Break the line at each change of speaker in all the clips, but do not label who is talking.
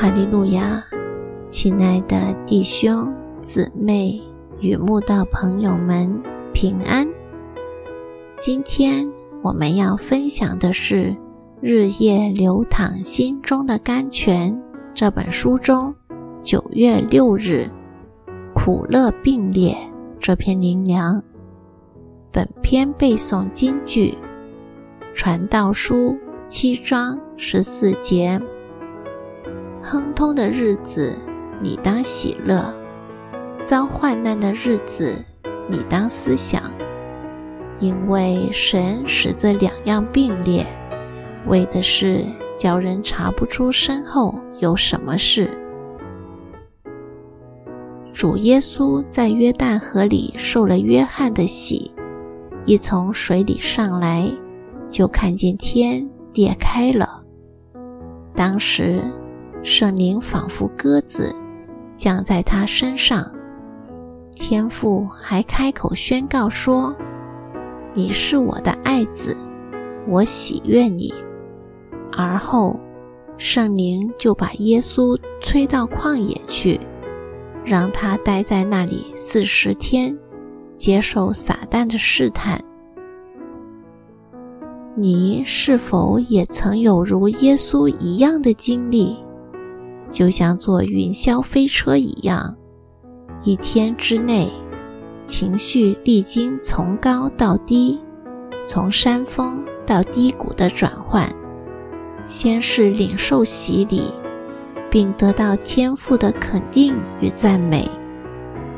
哈利路亚，亲爱的弟兄姊妹与慕道朋友们平安。今天我们要分享的是《日夜流淌心中的甘泉》这本书中九月六日苦乐并列这篇灵粮。本篇背诵金句：传道书七章十四节。亨通的日子，你当喜乐；遭患难的日子，你当思想。因为神使这两样并列，为的是叫人查不出身后有什么事。主耶稣在约旦河里受了约翰的洗，一从水里上来，就看见天裂开了。当时。圣灵仿佛鸽子降在他身上，天父还开口宣告说：“你是我的爱子，我喜悦你。”而后，圣灵就把耶稣催到旷野去，让他待在那里四十天，接受撒旦的试探。你是否也曾有如耶稣一样的经历？就像坐云霄飞车一样，一天之内，情绪历经从高到低，从山峰到低谷的转换。先是领受洗礼，并得到天赋的肯定与赞美，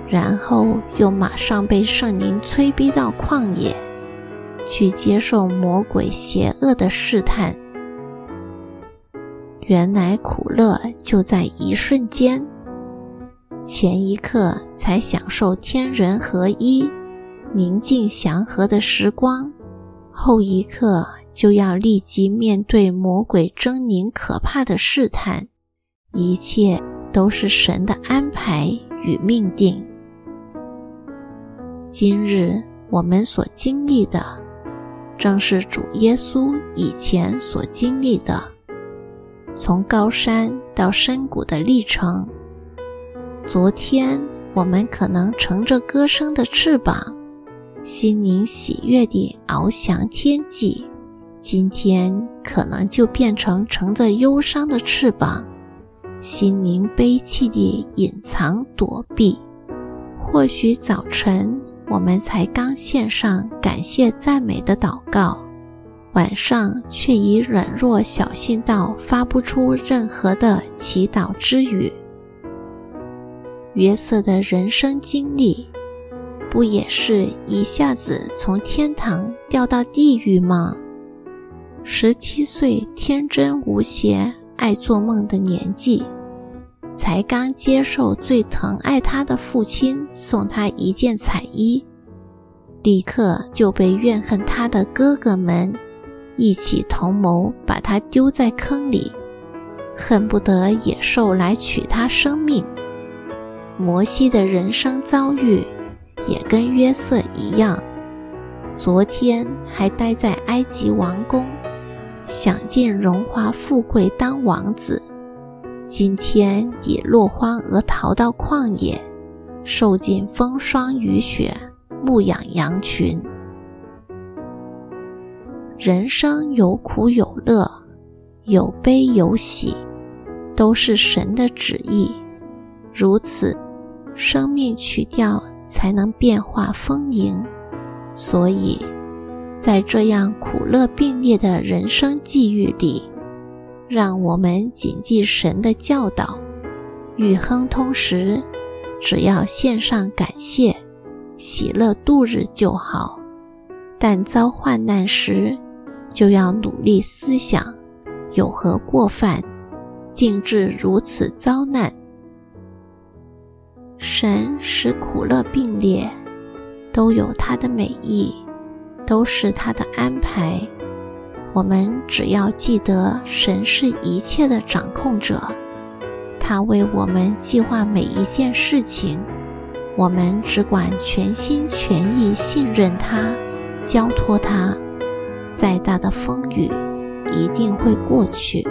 然后又马上被圣灵催逼到旷野，去接受魔鬼邪恶的试探。原来苦乐就在一瞬间，前一刻才享受天人合一、宁静祥和的时光，后一刻就要立即面对魔鬼狰狞可怕的试探。一切都是神的安排与命定。今日我们所经历的，正是主耶稣以前所经历的。从高山到深谷的历程。昨天我们可能乘着歌声的翅膀，心灵喜悦地翱翔天际；今天可能就变成乘着忧伤的翅膀，心灵悲戚地隐藏躲避。或许早晨我们才刚献上感谢赞美的祷告。晚上却已软弱小心到发不出任何的祈祷之语。约瑟的人生经历，不也是一下子从天堂掉到地狱吗？十七岁天真无邪、爱做梦的年纪，才刚接受最疼爱他的父亲送他一件彩衣，立刻就被怨恨他的哥哥们。一起同谋把他丢在坑里，恨不得野兽来取他生命。摩西的人生遭遇也跟约瑟一样，昨天还待在埃及王宫，享尽荣华富贵当王子，今天已落荒而逃到旷野，受尽风霜雨雪，牧养羊群。人生有苦有乐，有悲有喜，都是神的旨意。如此，生命曲调才能变化丰盈。所以，在这样苦乐并列的人生际遇里，让我们谨记神的教导：与亨通时，只要献上感谢，喜乐度日就好；但遭患难时，就要努力思想，有何过犯，竟至如此遭难？神使苦乐并列，都有他的美意，都是他的安排。我们只要记得，神是一切的掌控者，他为我们计划每一件事情，我们只管全心全意信任他，交托他。再大的风雨，一定会过去。